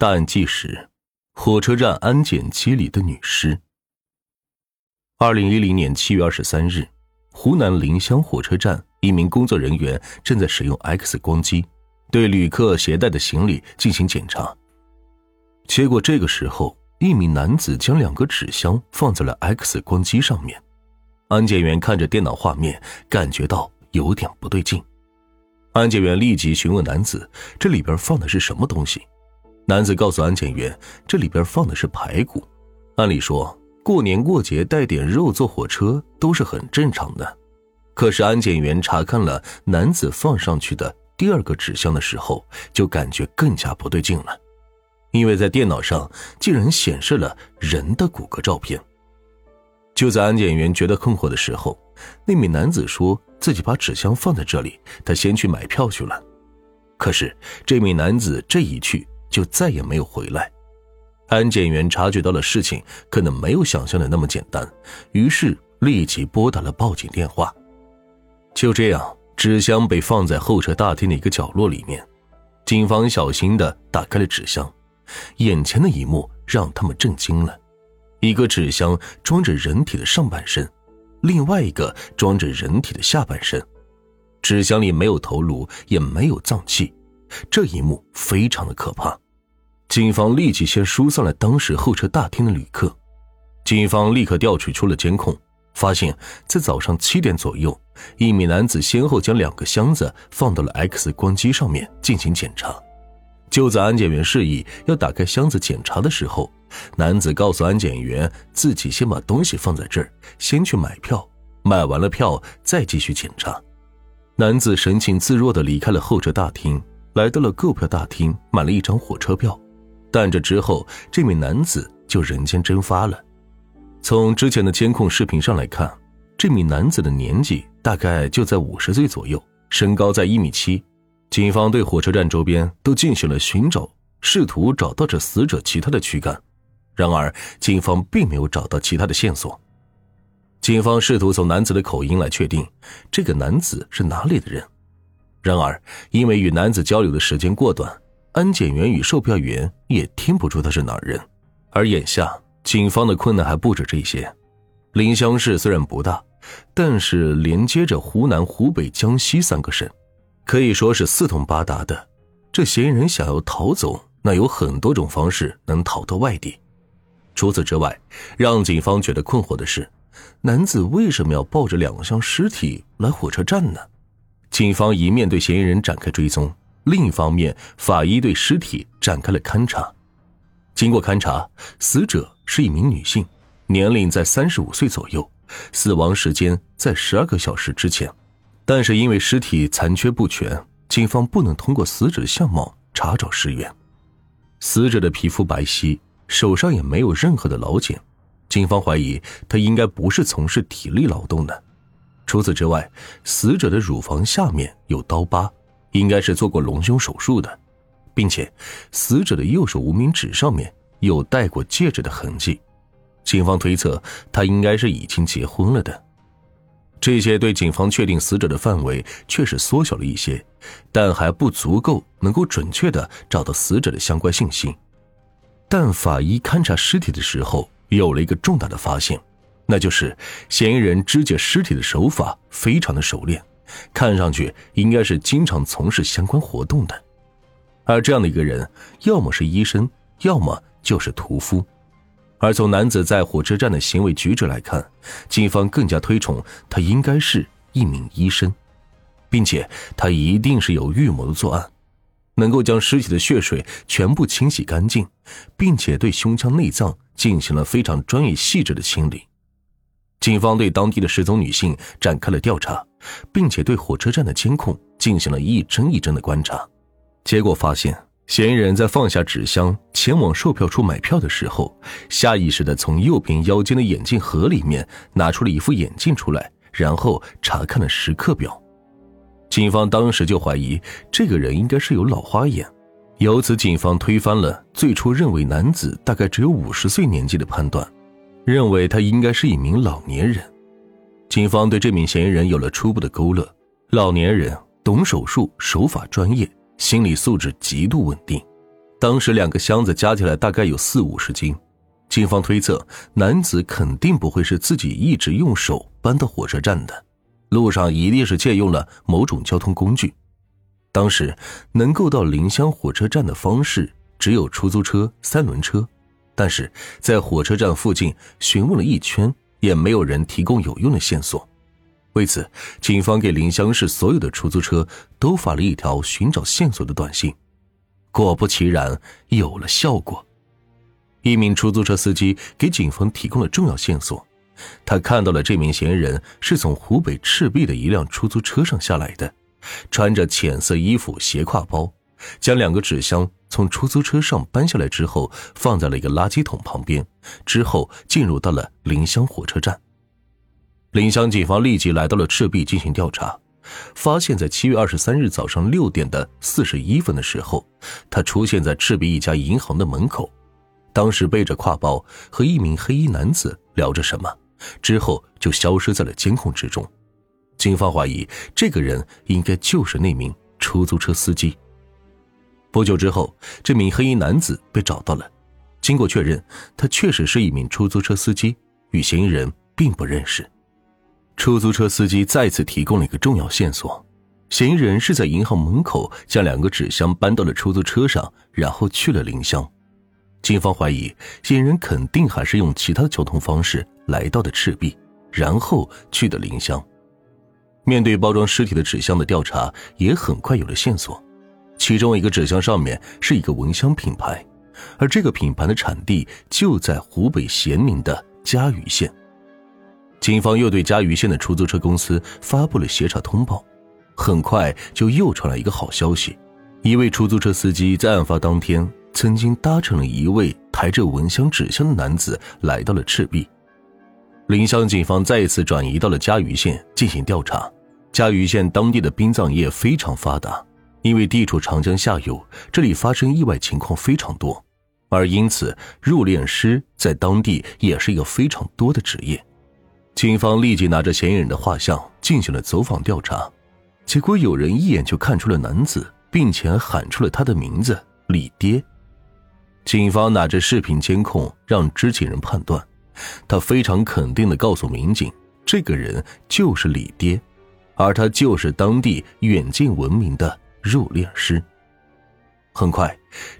大案纪实：火车站安检机里的女尸。二零一零年七月二十三日，湖南临湘火车站一名工作人员正在使用 X 光机对旅客携带的行李进行检查。结果这个时候，一名男子将两个纸箱放在了 X 光机上面。安检员看着电脑画面，感觉到有点不对劲。安检员立即询问男子：“这里边放的是什么东西？”男子告诉安检员：“这里边放的是排骨。按理说，过年过节带点肉坐火车都是很正常的。可是安检员查看了男子放上去的第二个纸箱的时候，就感觉更加不对劲了，因为在电脑上竟然显示了人的骨骼照片。就在安检员觉得困惑的时候，那名男子说自己把纸箱放在这里，他先去买票去了。可是这名男子这一去就再也没有回来。安检员察觉到了事情可能没有想象的那么简单，于是立即拨打了报警电话。就这样，纸箱被放在候车大厅的一个角落里面。警方小心的打开了纸箱，眼前的一幕让他们震惊了：一个纸箱装着人体的上半身。另外一个装着人体的下半身，纸箱里没有头颅，也没有脏器，这一幕非常的可怕。警方立即先疏散了当时候车大厅的旅客。警方立刻调取出了监控，发现，在早上七点左右，一名男子先后将两个箱子放到了 X 光机上面进行检查。就在安检员示意要打开箱子检查的时候，男子告诉安检员自己先把东西放在这儿，先去买票，买完了票再继续检查。男子神情自若地离开了候车大厅，来到了购票大厅，买了一张火车票。但这之后，这名男子就人间蒸发了。从之前的监控视频上来看，这名男子的年纪大概就在五十岁左右，身高在一米七。警方对火车站周边都进行了寻找，试图找到这死者其他的躯干，然而警方并没有找到其他的线索。警方试图从男子的口音来确定这个男子是哪里的人，然而因为与男子交流的时间过短，安检员与售票员也听不出他是哪儿人。而眼下，警方的困难还不止这些。临湘市虽然不大，但是连接着湖南、湖北、江西三个省。可以说是四通八达的，这嫌疑人想要逃走，那有很多种方式能逃到外地。除此之外，让警方觉得困惑的是，男子为什么要抱着两箱尸体来火车站呢？警方一面对嫌疑人展开追踪，另一方面，法医对尸体展开了勘查。经过勘查，死者是一名女性，年龄在三十五岁左右，死亡时间在十二个小时之前。但是因为尸体残缺不全，警方不能通过死者的相貌查找尸源。死者的皮肤白皙，手上也没有任何的老茧，警方怀疑他应该不是从事体力劳动的。除此之外，死者的乳房下面有刀疤，应该是做过隆胸手术的，并且死者的右手无名指上面有戴过戒指的痕迹，警方推测他应该是已经结婚了的。这些对警方确定死者的范围确实缩小了一些，但还不足够能够准确的找到死者的相关信息。但法医勘察尸体的时候有了一个重大的发现，那就是嫌疑人肢解尸体的手法非常的熟练，看上去应该是经常从事相关活动的。而这样的一个人，要么是医生，要么就是屠夫。而从男子在火车站的行为举止来看，警方更加推崇他应该是一名医生，并且他一定是有预谋的作案，能够将尸体的血水全部清洗干净，并且对胸腔内脏进行了非常专业细致的清理。警方对当地的失踪女性展开了调查，并且对火车站的监控进行了一帧一帧的观察，结果发现。嫌疑人在放下纸箱前往售票处买票的时候，下意识的从右边腰间的眼镜盒里面拿出了一副眼镜出来，然后查看了时刻表。警方当时就怀疑这个人应该是有老花眼，由此警方推翻了最初认为男子大概只有五十岁年纪的判断，认为他应该是一名老年人。警方对这名嫌疑人有了初步的勾勒：老年人懂手术，手法专业。心理素质极度稳定，当时两个箱子加起来大概有四五十斤，警方推测男子肯定不会是自己一直用手搬到火车站的，路上一定是借用了某种交通工具。当时能够到临湘火车站的方式只有出租车、三轮车，但是在火车站附近询问了一圈，也没有人提供有用的线索。为此，警方给临湘市所有的出租车都发了一条寻找线索的短信。果不其然，有了效果。一名出租车司机给警方提供了重要线索，他看到了这名嫌疑人是从湖北赤壁的一辆出租车上下来的，穿着浅色衣服，斜挎包，将两个纸箱从出租车上搬下来之后，放在了一个垃圾桶旁边，之后进入到了临湘火车站。临湘警方立即来到了赤壁进行调查。发现，在七月二十三日早上六点的四十一分的时候，他出现在赤壁一家银行的门口，当时背着挎包，和一名黑衣男子聊着什么，之后就消失在了监控之中。警方怀疑这个人应该就是那名出租车司机。不久之后，这名黑衣男子被找到了，经过确认，他确实是一名出租车司机，与嫌疑人并不认识。出租车司机再次提供了一个重要线索：嫌疑人是在银行门口将两个纸箱搬到了出租车上，然后去了临湘。警方怀疑嫌疑人肯定还是用其他交通方式来到的赤壁，然后去的临湘。面对包装尸体的纸箱的调查也很快有了线索，其中一个纸箱上面是一个蚊香品牌，而这个品牌的产地就在湖北咸宁的嘉鱼县。警方又对嘉鱼县的出租车公司发布了协查通报，很快就又传来一个好消息：一位出租车司机在案发当天曾经搭乘了一位抬着蚊香纸箱的男子来到了赤壁。临湘警方再一次转移到了嘉鱼县进行调查。嘉鱼县当地的殡葬业非常发达，因为地处长江下游，这里发生意外情况非常多，而因此入殓师在当地也是一个非常多的职业。警方立即拿着嫌疑人的画像进行了走访调查，结果有人一眼就看出了男子，并且喊出了他的名字“李爹”。警方拿着视频监控让知情人判断，他非常肯定的告诉民警，这个人就是李爹，而他就是当地远近闻名的入殓师。很快，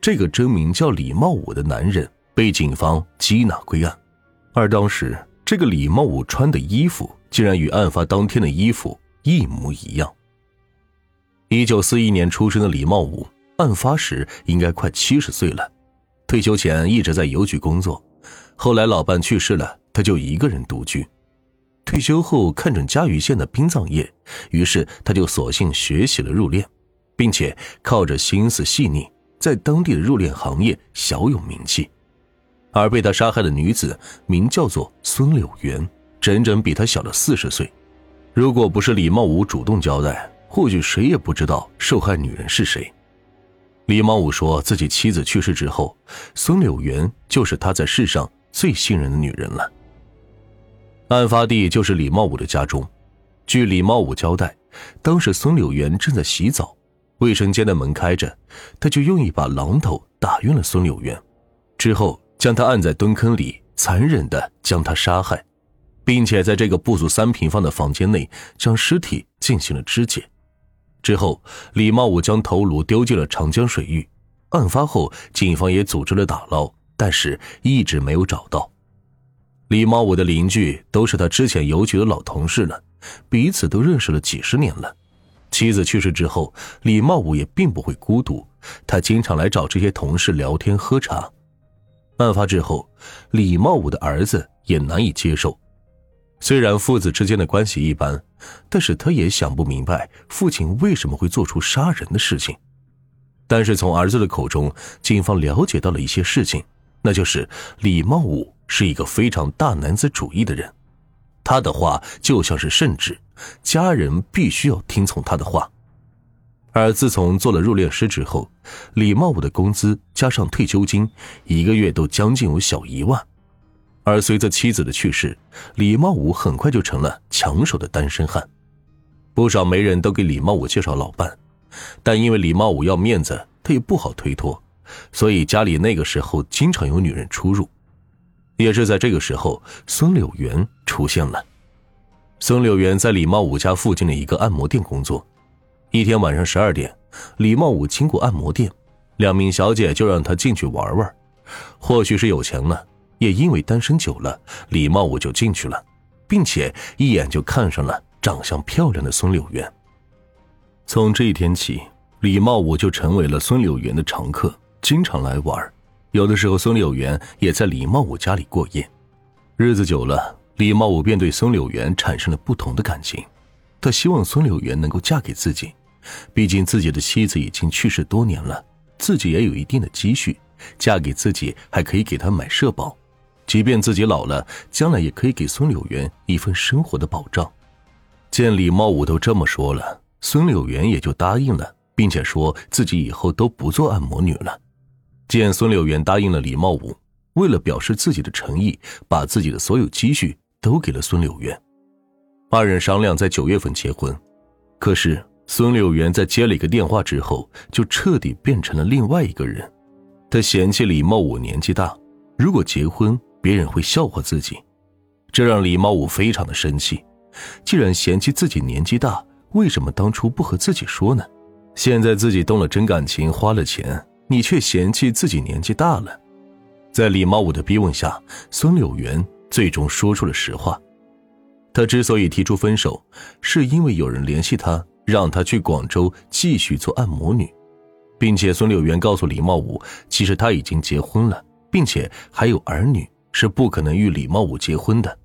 这个真名叫李茂武的男人被警方缉拿归案，而当时。这个李茂武穿的衣服竟然与案发当天的衣服一模一样。一九四一年出生的李茂武，案发时应该快七十岁了，退休前一直在邮局工作，后来老伴去世了，他就一个人独居。退休后看准嘉鱼县的殡葬业，于是他就索性学习了入殓，并且靠着心思细腻，在当地的入殓行业小有名气。而被他杀害的女子名叫做孙柳元，整整比他小了四十岁。如果不是李茂武主动交代，或许谁也不知道受害女人是谁。李茂武说自己妻子去世之后，孙柳元就是他在世上最信任的女人了。案发地就是李茂武的家中。据李茂武交代，当时孙柳元正在洗澡，卫生间的门开着，他就用一把榔头打晕了孙柳元，之后。将他按在蹲坑里，残忍的将他杀害，并且在这个不足三平方的房间内将尸体进行了肢解。之后，李茂武将头颅丢进了长江水域。案发后，警方也组织了打捞，但是一直没有找到。李茂武的邻居都是他之前邮局的老同事了，彼此都认识了几十年了。妻子去世之后，李茂武也并不会孤独，他经常来找这些同事聊天喝茶。案发之后，李茂武的儿子也难以接受。虽然父子之间的关系一般，但是他也想不明白父亲为什么会做出杀人的事情。但是从儿子的口中，警方了解到了一些事情，那就是李茂武是一个非常大男子主义的人，他的话就像是圣旨，家人必须要听从他的话。而自从做了入殓师之后，李茂武的工资加上退休金，一个月都将近有小一万。而随着妻子的去世，李茂武很快就成了抢手的单身汉。不少媒人都给李茂武介绍老伴，但因为李茂武要面子，他也不好推脱，所以家里那个时候经常有女人出入。也是在这个时候，孙柳元出现了。孙柳元在李茂武家附近的一个按摩店工作。一天晚上十二点，李茂武经过按摩店，两名小姐就让他进去玩玩。或许是有钱了，也因为单身久了，李茂武就进去了，并且一眼就看上了长相漂亮的孙柳元。从这一天起，李茂武就成为了孙柳元的常客，经常来玩。有的时候，孙柳元也在李茂武家里过夜。日子久了，李茂武便对孙柳元产生了不同的感情。他希望孙柳元能够嫁给自己，毕竟自己的妻子已经去世多年了，自己也有一定的积蓄，嫁给自己还可以给他买社保，即便自己老了，将来也可以给孙柳元一份生活的保障。见李茂武都这么说了，孙柳元也就答应了，并且说自己以后都不做按摩女了。见孙柳元答应了李茂武，为了表示自己的诚意，把自己的所有积蓄都给了孙柳元。二人商量在九月份结婚，可是孙柳元在接了一个电话之后，就彻底变成了另外一个人。他嫌弃李茂武年纪大，如果结婚，别人会笑话自己，这让李茂武非常的生气。既然嫌弃自己年纪大，为什么当初不和自己说呢？现在自己动了真感情，花了钱。你却嫌弃自己年纪大了，在李茂武的逼问下，孙柳元最终说出了实话。他之所以提出分手，是因为有人联系他，让他去广州继续做按摩女，并且孙柳元告诉李茂武，其实他已经结婚了，并且还有儿女，是不可能与李茂武结婚的。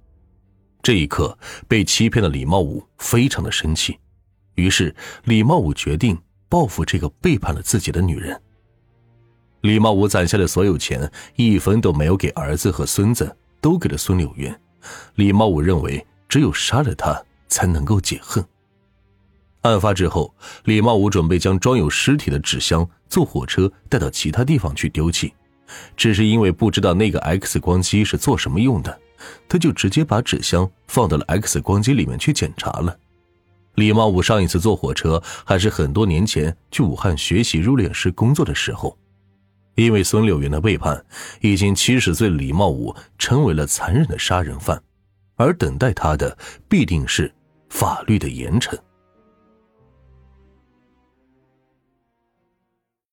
这一刻，被欺骗的李茂武非常的生气，于是李茂武决定报复这个背叛了自己的女人。李茂武攒下的所有钱，一分都没有给儿子和孙子，都给了孙柳云。李茂武认为，只有杀了他，才能够解恨。案发之后，李茂武准备将装有尸体的纸箱坐火车带到其他地方去丢弃，只是因为不知道那个 X 光机是做什么用的，他就直接把纸箱放到了 X 光机里面去检查了。李茂武上一次坐火车，还是很多年前去武汉学习入殓师工作的时候。因为孙柳云的背叛，已经七十岁李茂武成为了残忍的杀人犯，而等待他的必定是法律的严惩。